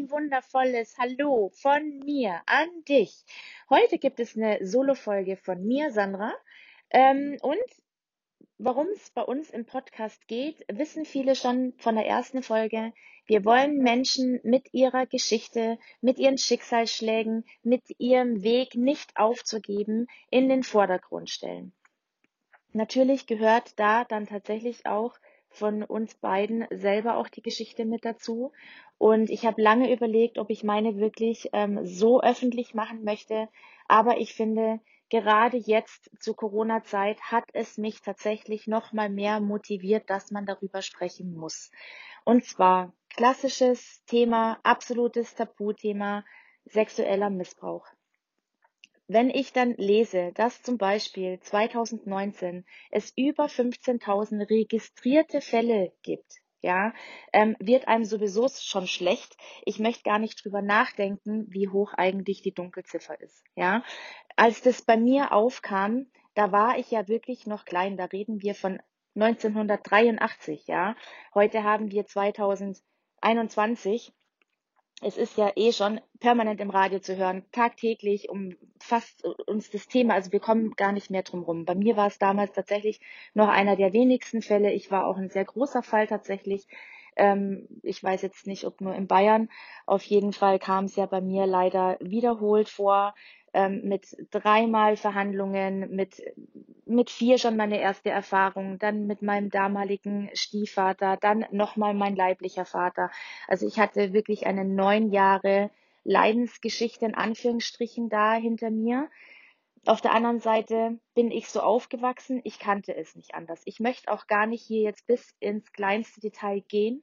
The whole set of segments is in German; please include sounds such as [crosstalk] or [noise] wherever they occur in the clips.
ein wundervolles Hallo von mir an dich. Heute gibt es eine Solo-Folge von mir, Sandra. Ähm, und worum es bei uns im Podcast geht, wissen viele schon von der ersten Folge. Wir wollen Menschen mit ihrer Geschichte, mit ihren Schicksalsschlägen, mit ihrem Weg nicht aufzugeben, in den Vordergrund stellen. Natürlich gehört da dann tatsächlich auch von uns beiden selber auch die Geschichte mit dazu. Und ich habe lange überlegt, ob ich meine wirklich ähm, so öffentlich machen möchte. Aber ich finde, gerade jetzt zur Corona-Zeit hat es mich tatsächlich noch mal mehr motiviert, dass man darüber sprechen muss. Und zwar klassisches Thema, absolutes Tabuthema, sexueller Missbrauch. Wenn ich dann lese, dass zum Beispiel 2019 es über 15.000 registrierte Fälle gibt, ja, ähm, wird einem sowieso schon schlecht. Ich möchte gar nicht drüber nachdenken, wie hoch eigentlich die Dunkelziffer ist, ja. Als das bei mir aufkam, da war ich ja wirklich noch klein. Da reden wir von 1983, ja. Heute haben wir 2021 es ist ja eh schon permanent im Radio zu hören, tagtäglich um fast uns das Thema, also wir kommen gar nicht mehr drum rum. Bei mir war es damals tatsächlich noch einer der wenigsten Fälle. Ich war auch ein sehr großer Fall tatsächlich. Ähm, ich weiß jetzt nicht, ob nur in Bayern. Auf jeden Fall kam es ja bei mir leider wiederholt vor ähm, mit dreimal Verhandlungen, mit, mit vier schon meine erste Erfahrung, dann mit meinem damaligen Stiefvater, dann nochmal mein leiblicher Vater. Also ich hatte wirklich eine neun Jahre Leidensgeschichte in Anführungsstrichen da hinter mir. Auf der anderen Seite bin ich so aufgewachsen, ich kannte es nicht anders. Ich möchte auch gar nicht hier jetzt bis ins kleinste Detail gehen.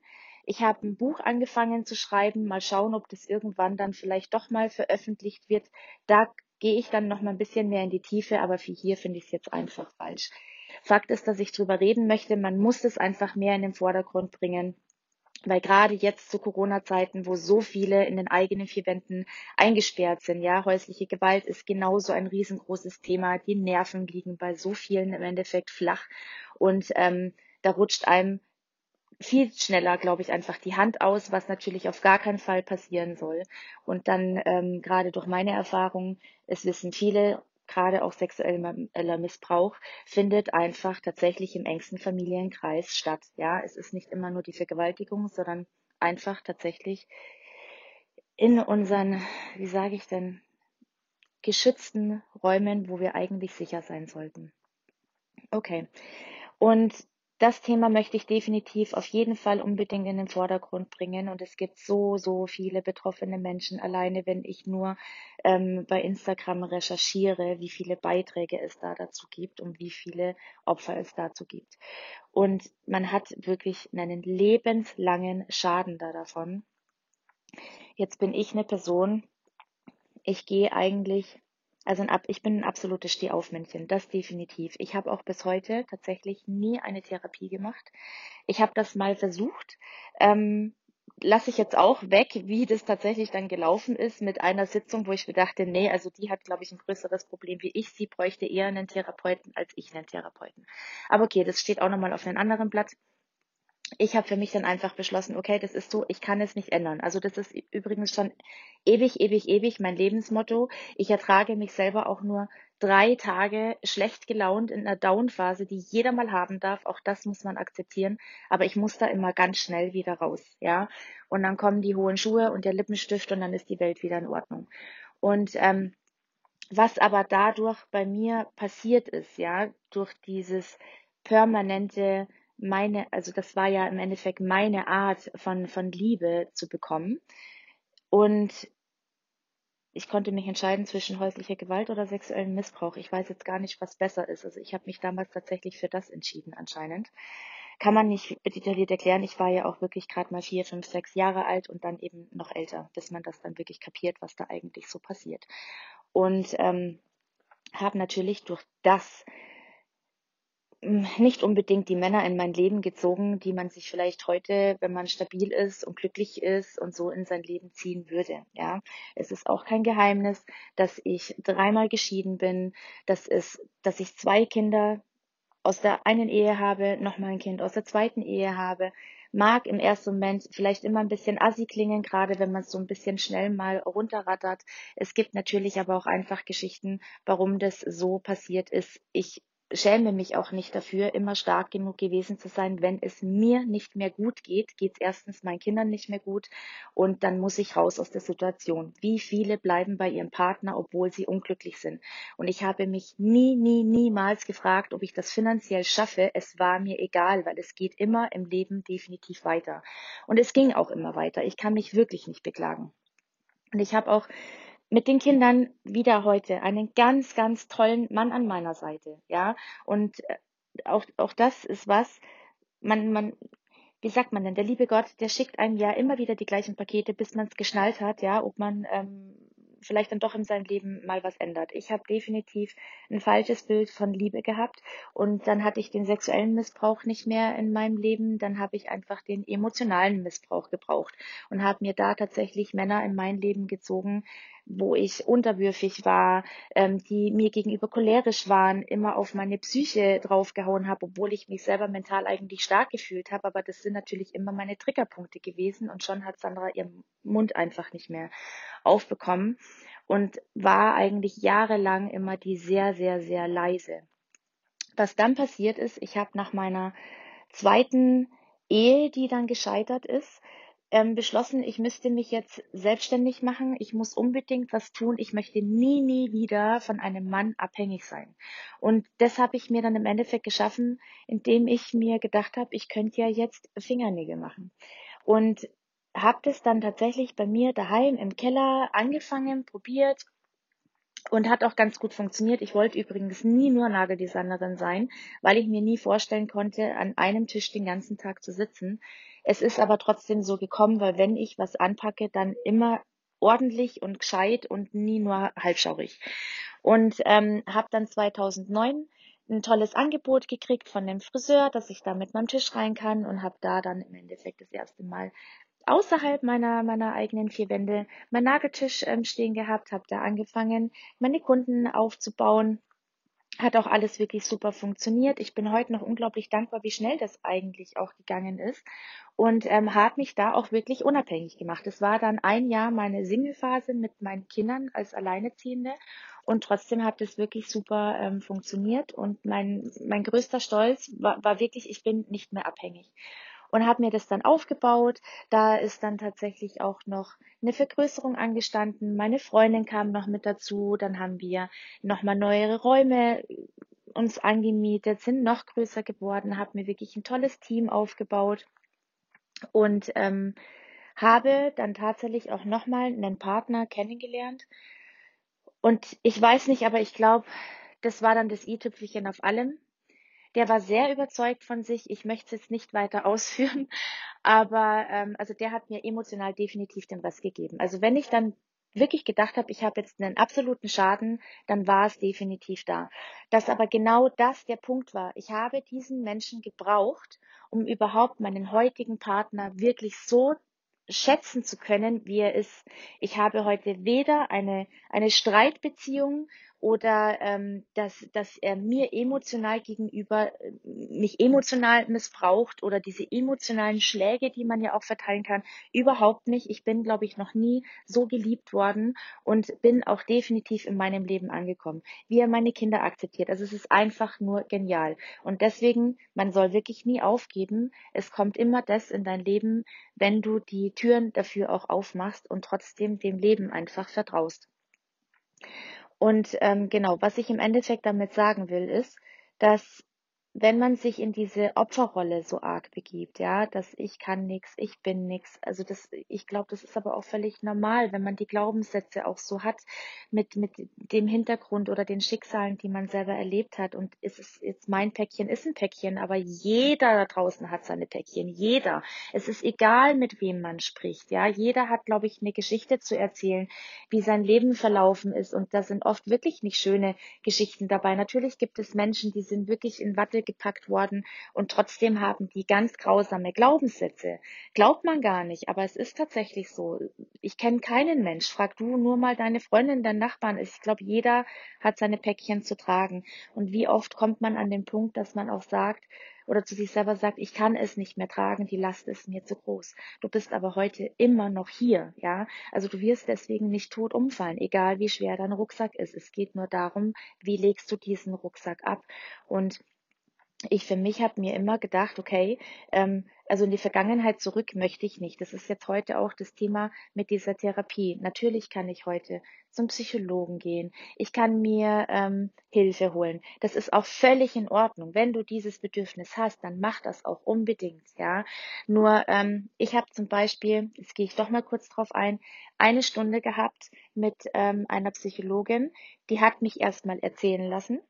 Ich habe ein Buch angefangen zu schreiben, mal schauen, ob das irgendwann dann vielleicht doch mal veröffentlicht wird. Da gehe ich dann noch mal ein bisschen mehr in die Tiefe, aber für hier finde ich es jetzt einfach falsch. Fakt ist, dass ich drüber reden möchte. Man muss es einfach mehr in den Vordergrund bringen. Weil gerade jetzt zu Corona-Zeiten, wo so viele in den eigenen vier Wänden eingesperrt sind, ja, häusliche Gewalt ist genauso ein riesengroßes Thema. Die Nerven liegen bei so vielen im Endeffekt flach und ähm, da rutscht einem viel schneller, glaube ich, einfach die Hand aus, was natürlich auf gar keinen Fall passieren soll. Und dann ähm, gerade durch meine Erfahrung, es wissen viele, gerade auch sexueller Missbrauch findet einfach tatsächlich im engsten Familienkreis statt. Ja, es ist nicht immer nur die Vergewaltigung, sondern einfach tatsächlich in unseren, wie sage ich denn, geschützten Räumen, wo wir eigentlich sicher sein sollten. Okay. Und das Thema möchte ich definitiv auf jeden Fall unbedingt in den Vordergrund bringen. Und es gibt so, so viele betroffene Menschen. Alleine, wenn ich nur ähm, bei Instagram recherchiere, wie viele Beiträge es da dazu gibt und wie viele Opfer es dazu gibt. Und man hat wirklich einen lebenslangen Schaden da davon. Jetzt bin ich eine Person, ich gehe eigentlich also ein, ich bin ein absolutes Stehaufmännchen, das definitiv. Ich habe auch bis heute tatsächlich nie eine Therapie gemacht. Ich habe das mal versucht. Ähm, lasse ich jetzt auch weg, wie das tatsächlich dann gelaufen ist mit einer Sitzung, wo ich mir dachte, nee, also die hat, glaube ich, ein größeres Problem wie ich. Sie bräuchte eher einen Therapeuten als ich einen Therapeuten. Aber okay, das steht auch nochmal auf einem anderen Blatt ich habe für mich dann einfach beschlossen, okay, das ist so, ich kann es nicht ändern. Also das ist übrigens schon ewig, ewig, ewig mein Lebensmotto. Ich ertrage mich selber auch nur drei Tage schlecht gelaunt in einer Down-Phase, die jeder mal haben darf. Auch das muss man akzeptieren. Aber ich muss da immer ganz schnell wieder raus, ja. Und dann kommen die hohen Schuhe und der Lippenstift und dann ist die Welt wieder in Ordnung. Und ähm, was aber dadurch bei mir passiert ist, ja, durch dieses permanente meine, also das war ja im Endeffekt meine Art von, von Liebe zu bekommen. Und ich konnte mich entscheiden zwischen häuslicher Gewalt oder sexuellem Missbrauch. Ich weiß jetzt gar nicht, was besser ist. Also ich habe mich damals tatsächlich für das entschieden anscheinend. Kann man nicht detailliert erklären. Ich war ja auch wirklich gerade mal vier, fünf, sechs Jahre alt und dann eben noch älter, bis man das dann wirklich kapiert, was da eigentlich so passiert. Und ähm, habe natürlich durch das nicht unbedingt die Männer in mein Leben gezogen, die man sich vielleicht heute, wenn man stabil ist und glücklich ist und so in sein Leben ziehen würde. Ja, es ist auch kein Geheimnis, dass ich dreimal geschieden bin, dass es, dass ich zwei Kinder aus der einen Ehe habe, nochmal ein Kind aus der zweiten Ehe habe mag im ersten Moment vielleicht immer ein bisschen assi klingen, gerade wenn man so ein bisschen schnell mal runterrattert. Es gibt natürlich aber auch einfach Geschichten, warum das so passiert ist. Ich schäme mich auch nicht dafür, immer stark genug gewesen zu sein. Wenn es mir nicht mehr gut geht, geht es erstens meinen Kindern nicht mehr gut und dann muss ich raus aus der Situation. Wie viele bleiben bei ihrem Partner, obwohl sie unglücklich sind? Und ich habe mich nie, nie, niemals gefragt, ob ich das finanziell schaffe. Es war mir egal, weil es geht immer im Leben definitiv weiter. Und es ging auch immer weiter. Ich kann mich wirklich nicht beklagen. Und ich habe auch mit den Kindern wieder heute einen ganz, ganz tollen Mann an meiner Seite, ja. Und äh, auch, auch das ist was, man, man, wie sagt man denn, der liebe Gott, der schickt einem ja immer wieder die gleichen Pakete, bis man es geschnallt hat, ja, ob man ähm, vielleicht dann doch in seinem Leben mal was ändert. Ich habe definitiv ein falsches Bild von Liebe gehabt und dann hatte ich den sexuellen Missbrauch nicht mehr in meinem Leben, dann habe ich einfach den emotionalen Missbrauch gebraucht und habe mir da tatsächlich Männer in mein Leben gezogen, wo ich unterwürfig war, ähm, die mir gegenüber cholerisch waren, immer auf meine Psyche draufgehauen habe, obwohl ich mich selber mental eigentlich stark gefühlt habe. Aber das sind natürlich immer meine Triggerpunkte gewesen und schon hat Sandra ihren Mund einfach nicht mehr aufbekommen und war eigentlich jahrelang immer die sehr, sehr, sehr leise. Was dann passiert ist, ich habe nach meiner zweiten Ehe, die dann gescheitert ist, ähm, beschlossen, ich müsste mich jetzt selbstständig machen. Ich muss unbedingt was tun. Ich möchte nie, nie wieder von einem Mann abhängig sein. Und das habe ich mir dann im Endeffekt geschaffen, indem ich mir gedacht habe, ich könnte ja jetzt Fingernägel machen. Und habe das dann tatsächlich bei mir daheim im Keller angefangen, probiert, und hat auch ganz gut funktioniert. Ich wollte übrigens nie nur Nageldesignerin sein, weil ich mir nie vorstellen konnte, an einem Tisch den ganzen Tag zu sitzen. Es ist aber trotzdem so gekommen, weil wenn ich was anpacke, dann immer ordentlich und gescheit und nie nur halbschaurig. Und ähm, habe dann 2009 ein tolles Angebot gekriegt von dem Friseur, dass ich da mit meinem Tisch rein kann und habe da dann im Endeffekt das erste Mal außerhalb meiner, meiner eigenen vier Wände meinen Nageltisch ähm, stehen gehabt, habe da angefangen, meine Kunden aufzubauen. Hat auch alles wirklich super funktioniert. Ich bin heute noch unglaublich dankbar, wie schnell das eigentlich auch gegangen ist und ähm, habe mich da auch wirklich unabhängig gemacht. Es war dann ein Jahr meine Single-Phase mit meinen Kindern als Alleineziehende und trotzdem hat es wirklich super ähm, funktioniert und mein, mein größter Stolz war, war wirklich, ich bin nicht mehr abhängig und habe mir das dann aufgebaut. Da ist dann tatsächlich auch noch eine Vergrößerung angestanden. Meine Freundin kam noch mit dazu. Dann haben wir nochmal neuere Räume uns angemietet, sind noch größer geworden, habe mir wirklich ein tolles Team aufgebaut und ähm, habe dann tatsächlich auch nochmal einen Partner kennengelernt. Und ich weiß nicht, aber ich glaube, das war dann das i-Tüpfelchen auf allem. Der war sehr überzeugt von sich. Ich möchte es jetzt nicht weiter [laughs] ausführen, aber ähm, also der hat mir emotional definitiv den Rest gegeben. Also wenn ich dann wirklich gedacht habe, ich habe jetzt einen absoluten Schaden, dann war es definitiv da. Dass aber genau das der Punkt war. Ich habe diesen Menschen gebraucht, um überhaupt meinen heutigen Partner wirklich so schätzen zu können, wie er ist. Ich habe heute weder eine, eine Streitbeziehung oder ähm, dass, dass er mir emotional gegenüber äh, mich emotional missbraucht oder diese emotionalen Schläge, die man ja auch verteilen kann, überhaupt nicht. Ich bin, glaube ich, noch nie so geliebt worden und bin auch definitiv in meinem Leben angekommen, wie er meine Kinder akzeptiert. Also es ist einfach nur genial. Und deswegen, man soll wirklich nie aufgeben. Es kommt immer das in dein Leben, wenn du die Türen dafür auch aufmachst und trotzdem dem Leben einfach vertraust. Und ähm, genau, was ich im Endeffekt damit sagen will, ist, dass wenn man sich in diese Opferrolle so arg begibt, ja, dass ich kann nix, ich bin nix, also das, ich glaube, das ist aber auch völlig normal, wenn man die Glaubenssätze auch so hat mit mit dem Hintergrund oder den Schicksalen, die man selber erlebt hat. Und ist es jetzt mein Päckchen, ist ein Päckchen, aber jeder da draußen hat seine Päckchen, jeder. Es ist egal, mit wem man spricht, ja, jeder hat, glaube ich, eine Geschichte zu erzählen, wie sein Leben verlaufen ist. Und da sind oft wirklich nicht schöne Geschichten dabei. Natürlich gibt es Menschen, die sind wirklich in Watte gepackt worden und trotzdem haben die ganz grausame Glaubenssätze. Glaubt man gar nicht, aber es ist tatsächlich so. Ich kenne keinen Mensch. Frag du nur mal deine Freundin, deinen Nachbarn. Ich glaube, jeder hat seine Päckchen zu tragen. Und wie oft kommt man an den Punkt, dass man auch sagt, oder zu sich selber sagt, ich kann es nicht mehr tragen, die Last ist mir zu groß. Du bist aber heute immer noch hier, ja. Also du wirst deswegen nicht tot umfallen, egal wie schwer dein Rucksack ist. Es geht nur darum, wie legst du diesen Rucksack ab und ich für mich habe mir immer gedacht, okay, ähm, also in die Vergangenheit zurück möchte ich nicht. Das ist jetzt heute auch das Thema mit dieser Therapie. Natürlich kann ich heute zum Psychologen gehen. Ich kann mir ähm, Hilfe holen. Das ist auch völlig in Ordnung. Wenn du dieses Bedürfnis hast, dann mach das auch unbedingt. Ja, nur ähm, ich habe zum Beispiel, jetzt gehe ich doch mal kurz drauf ein, eine Stunde gehabt mit ähm, einer Psychologin. Die hat mich erstmal erzählen lassen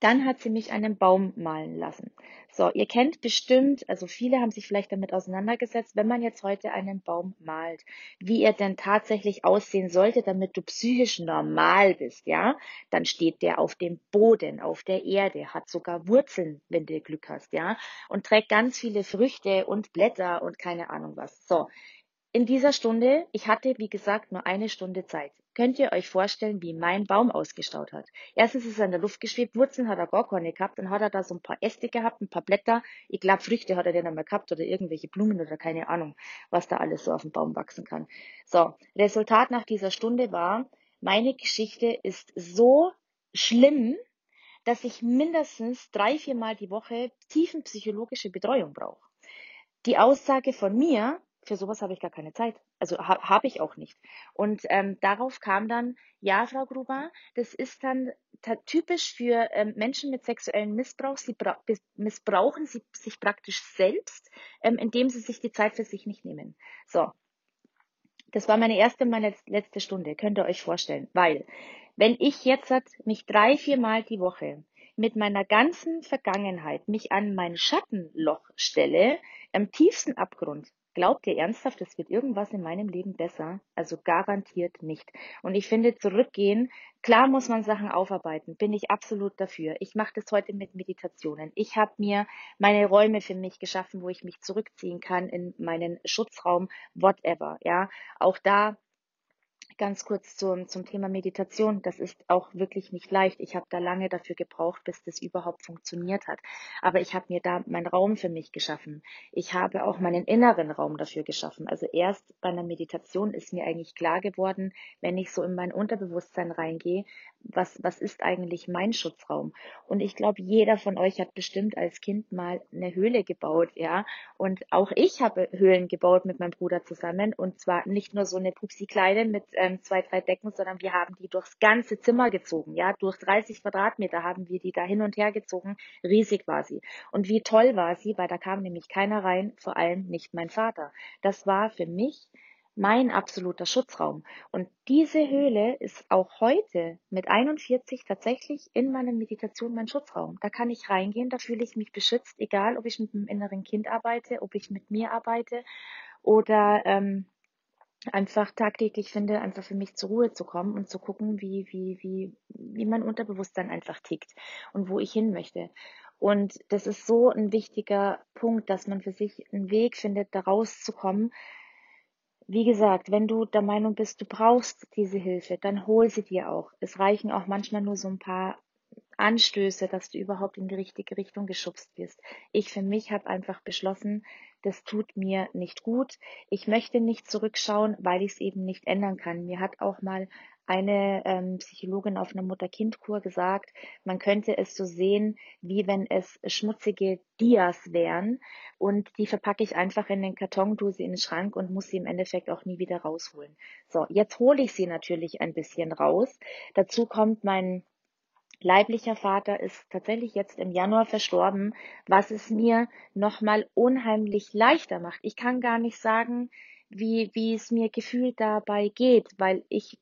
dann hat sie mich einen Baum malen lassen. So, ihr kennt bestimmt, also viele haben sich vielleicht damit auseinandergesetzt, wenn man jetzt heute einen Baum malt, wie er denn tatsächlich aussehen sollte, damit du psychisch normal bist, ja? Dann steht der auf dem Boden, auf der Erde, hat sogar Wurzeln, wenn du Glück hast, ja? Und trägt ganz viele Früchte und Blätter und keine Ahnung was. So, in dieser Stunde, ich hatte wie gesagt nur eine Stunde Zeit, könnt ihr euch vorstellen, wie mein Baum ausgestaut hat. Erstens ist er in der Luft geschwebt, Wurzeln hat er gar keine gehabt, dann hat er da so ein paar Äste gehabt, ein paar Blätter, ich glaube Früchte hat er dann einmal gehabt oder irgendwelche Blumen oder keine Ahnung, was da alles so auf dem Baum wachsen kann. So, Resultat nach dieser Stunde war, meine Geschichte ist so schlimm, dass ich mindestens drei, viermal die Woche tiefenpsychologische Betreuung brauche. Die Aussage von mir, für sowas habe ich gar keine Zeit. Also ha, habe ich auch nicht. Und ähm, darauf kam dann, ja, Frau Gruber, das ist dann typisch für ähm, Menschen mit sexuellem Missbrauch. Sie missbrauchen sie sich praktisch selbst, ähm, indem sie sich die Zeit für sich nicht nehmen. So. Das war meine erste, meine letzte Stunde, könnt ihr euch vorstellen. Weil, wenn ich jetzt mich drei, vier Mal die Woche mit meiner ganzen Vergangenheit mich an mein Schattenloch stelle, am tiefsten Abgrund, Glaubt ihr ernsthaft, es wird irgendwas in meinem Leben besser? Also garantiert nicht. Und ich finde, zurückgehen, klar muss man Sachen aufarbeiten, bin ich absolut dafür. Ich mache das heute mit Meditationen. Ich habe mir meine Räume für mich geschaffen, wo ich mich zurückziehen kann in meinen Schutzraum, whatever. Ja, auch da Ganz kurz zum, zum Thema Meditation. Das ist auch wirklich nicht leicht. Ich habe da lange dafür gebraucht, bis das überhaupt funktioniert hat. Aber ich habe mir da meinen Raum für mich geschaffen. Ich habe auch meinen inneren Raum dafür geschaffen. Also erst bei einer Meditation ist mir eigentlich klar geworden, wenn ich so in mein Unterbewusstsein reingehe, was, was ist eigentlich mein Schutzraum? Und ich glaube, jeder von euch hat bestimmt als Kind mal eine Höhle gebaut, ja. Und auch ich habe Höhlen gebaut mit meinem Bruder zusammen. Und zwar nicht nur so eine pupsi kleine mit ähm, zwei, drei Decken, sondern wir haben die durchs ganze Zimmer gezogen, ja. Durch 30 Quadratmeter haben wir die da hin und her gezogen. Riesig war sie. Und wie toll war sie, weil da kam nämlich keiner rein, vor allem nicht mein Vater. Das war für mich mein absoluter Schutzraum. Und diese Höhle ist auch heute mit 41 tatsächlich in meiner Meditation mein Schutzraum. Da kann ich reingehen, da fühle ich mich beschützt, egal ob ich mit dem inneren Kind arbeite, ob ich mit mir arbeite oder ähm, einfach tagtäglich finde, einfach für mich zur Ruhe zu kommen und zu gucken, wie, wie, wie, wie mein Unterbewusstsein einfach tickt und wo ich hin möchte. Und das ist so ein wichtiger Punkt, dass man für sich einen Weg findet, da rauszukommen, wie gesagt, wenn du der Meinung bist, du brauchst diese Hilfe, dann hol sie dir auch. Es reichen auch manchmal nur so ein paar Anstöße, dass du überhaupt in die richtige Richtung geschubst wirst. Ich für mich habe einfach beschlossen, das tut mir nicht gut. Ich möchte nicht zurückschauen, weil ich es eben nicht ändern kann. Mir hat auch mal eine ähm, Psychologin auf einer Mutter-Kind-Kur gesagt, man könnte es so sehen, wie wenn es schmutzige Dias wären und die verpacke ich einfach in den Kartondose in den Schrank und muss sie im Endeffekt auch nie wieder rausholen. So, jetzt hole ich sie natürlich ein bisschen raus. Dazu kommt mein leiblicher Vater ist tatsächlich jetzt im Januar verstorben, was es mir nochmal unheimlich leichter macht. Ich kann gar nicht sagen, wie, wie es mir gefühlt dabei geht, weil ich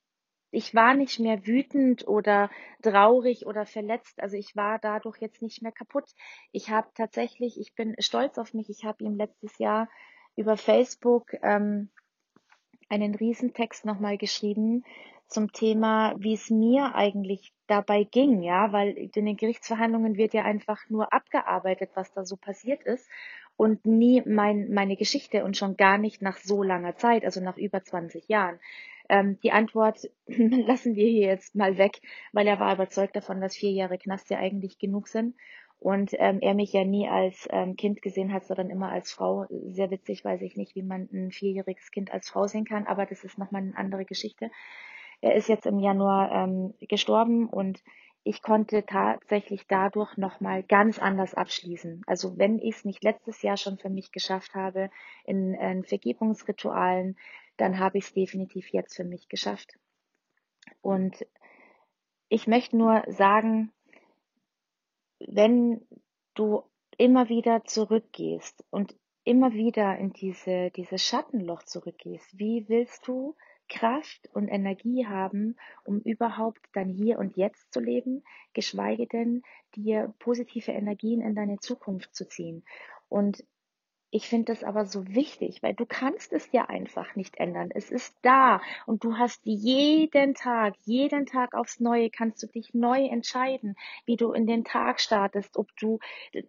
ich war nicht mehr wütend oder traurig oder verletzt. Also ich war dadurch jetzt nicht mehr kaputt. Ich habe tatsächlich, ich bin stolz auf mich. Ich habe ihm letztes Jahr über Facebook ähm, einen Riesentext nochmal geschrieben zum Thema, wie es mir eigentlich dabei ging, ja, weil in den Gerichtsverhandlungen wird ja einfach nur abgearbeitet, was da so passiert ist und nie mein, meine Geschichte und schon gar nicht nach so langer Zeit, also nach über 20 Jahren. Ähm, die Antwort [laughs] lassen wir hier jetzt mal weg, weil er war überzeugt davon, dass vier Jahre Knast ja eigentlich genug sind. und ähm, er mich ja nie als ähm, Kind gesehen hat, sondern immer als Frau. Sehr witzig, weiß ich nicht, wie man ein vierjähriges Kind als Frau sehen kann, aber das ist nochmal eine andere Geschichte. Er ist jetzt im Januar ähm, gestorben und ich konnte tatsächlich dadurch nochmal ganz anders abschließen. Also wenn ich es nicht letztes Jahr schon für mich geschafft habe in, in Vergebungsritualen, dann habe ich es definitiv jetzt für mich geschafft. Und ich möchte nur sagen, wenn du immer wieder zurückgehst und immer wieder in diese, dieses Schattenloch zurückgehst, wie willst du Kraft und Energie haben, um überhaupt dann hier und jetzt zu leben, geschweige denn dir positive Energien in deine Zukunft zu ziehen. Und ich finde das aber so wichtig, weil du kannst es ja einfach nicht ändern. Es ist da und du hast jeden Tag, jeden Tag aufs Neue kannst du dich neu entscheiden, wie du in den Tag startest, ob du,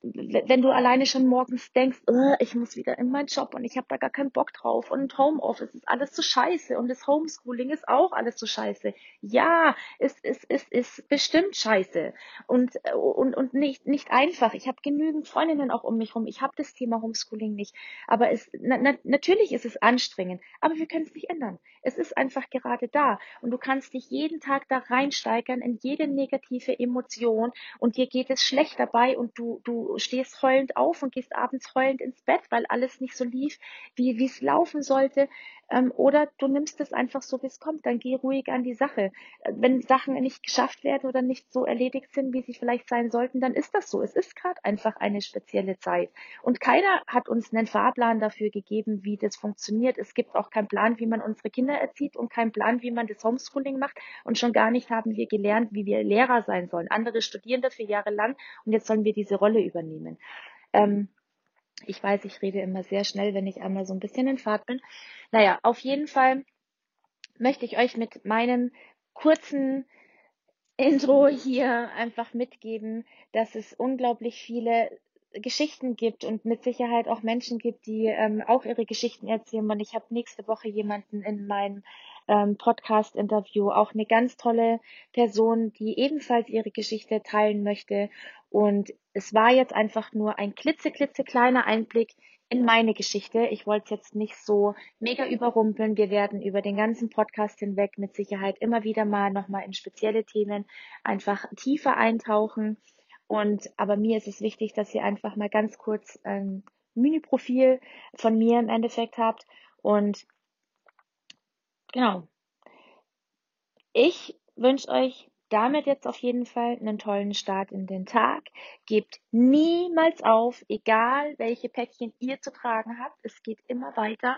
wenn du alleine schon morgens denkst, oh, ich muss wieder in meinen Job und ich habe da gar keinen Bock drauf und Homeoffice ist alles so scheiße und das Homeschooling ist auch alles so scheiße. Ja, es ist, es ist bestimmt scheiße und, und, und nicht, nicht einfach. Ich habe genügend Freundinnen auch um mich herum. Ich habe das Thema Homeschooling nicht. Aber es, na, na, natürlich ist es anstrengend, aber wir können es nicht ändern. Es ist einfach gerade da. Und du kannst dich jeden Tag da reinsteigern in jede negative Emotion und dir geht es schlecht dabei und du, du stehst heulend auf und gehst abends heulend ins Bett, weil alles nicht so lief, wie es laufen sollte. Ähm, oder du nimmst es einfach so, wie es kommt. Dann geh ruhig an die Sache. Äh, wenn Sachen nicht geschafft werden oder nicht so erledigt sind, wie sie vielleicht sein sollten, dann ist das so. Es ist gerade einfach eine spezielle Zeit. Und keiner hat uns einen Fahrplan dafür gegeben, wie das funktioniert. Es gibt auch keinen Plan, wie man unsere Kinder erzieht und keinen Plan, wie man das Homeschooling macht. Und schon gar nicht haben wir gelernt, wie wir Lehrer sein sollen. Andere studieren dafür jahrelang und jetzt sollen wir diese Rolle übernehmen. Ähm, ich weiß, ich rede immer sehr schnell, wenn ich einmal so ein bisschen in Fahrt bin. Naja, auf jeden Fall möchte ich euch mit meinem kurzen Intro hier einfach mitgeben, dass es unglaublich viele Geschichten gibt und mit Sicherheit auch Menschen gibt, die ähm, auch ihre Geschichten erzählen. Und ich habe nächste Woche jemanden in meinem ähm, Podcast-Interview, auch eine ganz tolle Person, die ebenfalls ihre Geschichte teilen möchte. Und es war jetzt einfach nur ein klitze, klitze kleiner Einblick in meine Geschichte. Ich wollte es jetzt nicht so mega überrumpeln. Wir werden über den ganzen Podcast hinweg mit Sicherheit immer wieder mal nochmal in spezielle Themen einfach tiefer eintauchen. Und aber mir ist es wichtig, dass ihr einfach mal ganz kurz ein Mini-Profil von mir im Endeffekt habt. Und genau. Ich wünsche euch damit jetzt auf jeden Fall einen tollen Start in den Tag. Gebt niemals auf, egal welche Päckchen ihr zu tragen habt. Es geht immer weiter.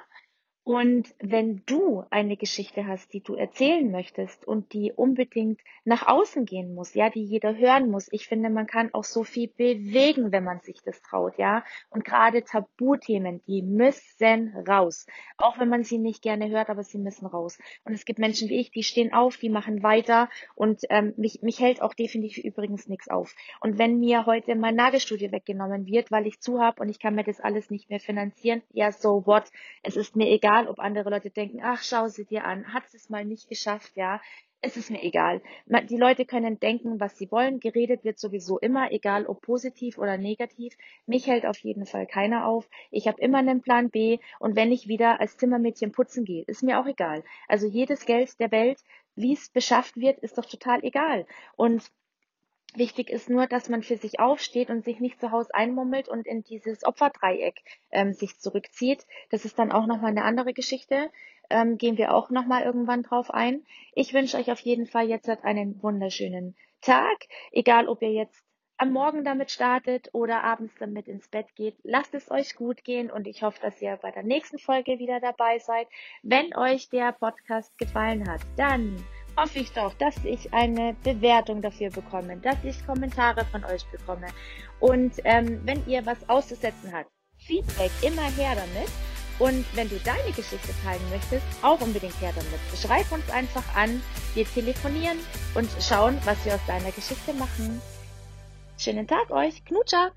Und wenn du eine Geschichte hast, die du erzählen möchtest und die unbedingt nach außen gehen muss, ja, die jeder hören muss, ich finde, man kann auch so viel bewegen, wenn man sich das traut, ja. Und gerade Tabuthemen, die müssen raus. Auch wenn man sie nicht gerne hört, aber sie müssen raus. Und es gibt Menschen wie ich, die stehen auf, die machen weiter und ähm, mich, mich hält auch definitiv übrigens nichts auf. Und wenn mir heute mein Nagelstudio weggenommen wird, weil ich zu habe und ich kann mir das alles nicht mehr finanzieren, ja, so what? Es ist mir egal egal, ob andere Leute denken, ach, schau sie dir an, hat es mal nicht geschafft, ja. Es ist mir egal. Die Leute können denken, was sie wollen. Geredet wird sowieso immer, egal ob positiv oder negativ. Mich hält auf jeden Fall keiner auf. Ich habe immer einen Plan B und wenn ich wieder als Zimmermädchen putzen gehe, ist mir auch egal. Also jedes Geld der Welt, wie es beschafft wird, ist doch total egal. Und Wichtig ist nur, dass man für sich aufsteht und sich nicht zu Hause einmummelt und in dieses Opferdreieck ähm, sich zurückzieht. Das ist dann auch nochmal eine andere Geschichte. Ähm, gehen wir auch nochmal irgendwann drauf ein. Ich wünsche euch auf jeden Fall jetzt einen wunderschönen Tag. Egal, ob ihr jetzt am Morgen damit startet oder abends damit ins Bett geht. Lasst es euch gut gehen und ich hoffe, dass ihr bei der nächsten Folge wieder dabei seid. Wenn euch der Podcast gefallen hat, dann hoffe ich doch, dass ich eine Bewertung dafür bekomme, dass ich Kommentare von euch bekomme. Und ähm, wenn ihr was auszusetzen habt, Feedback immer her damit. Und wenn du deine Geschichte teilen möchtest, auch unbedingt her damit. Schreib uns einfach an, wir telefonieren und schauen, was wir aus deiner Geschichte machen. Schönen Tag euch, Knutscher!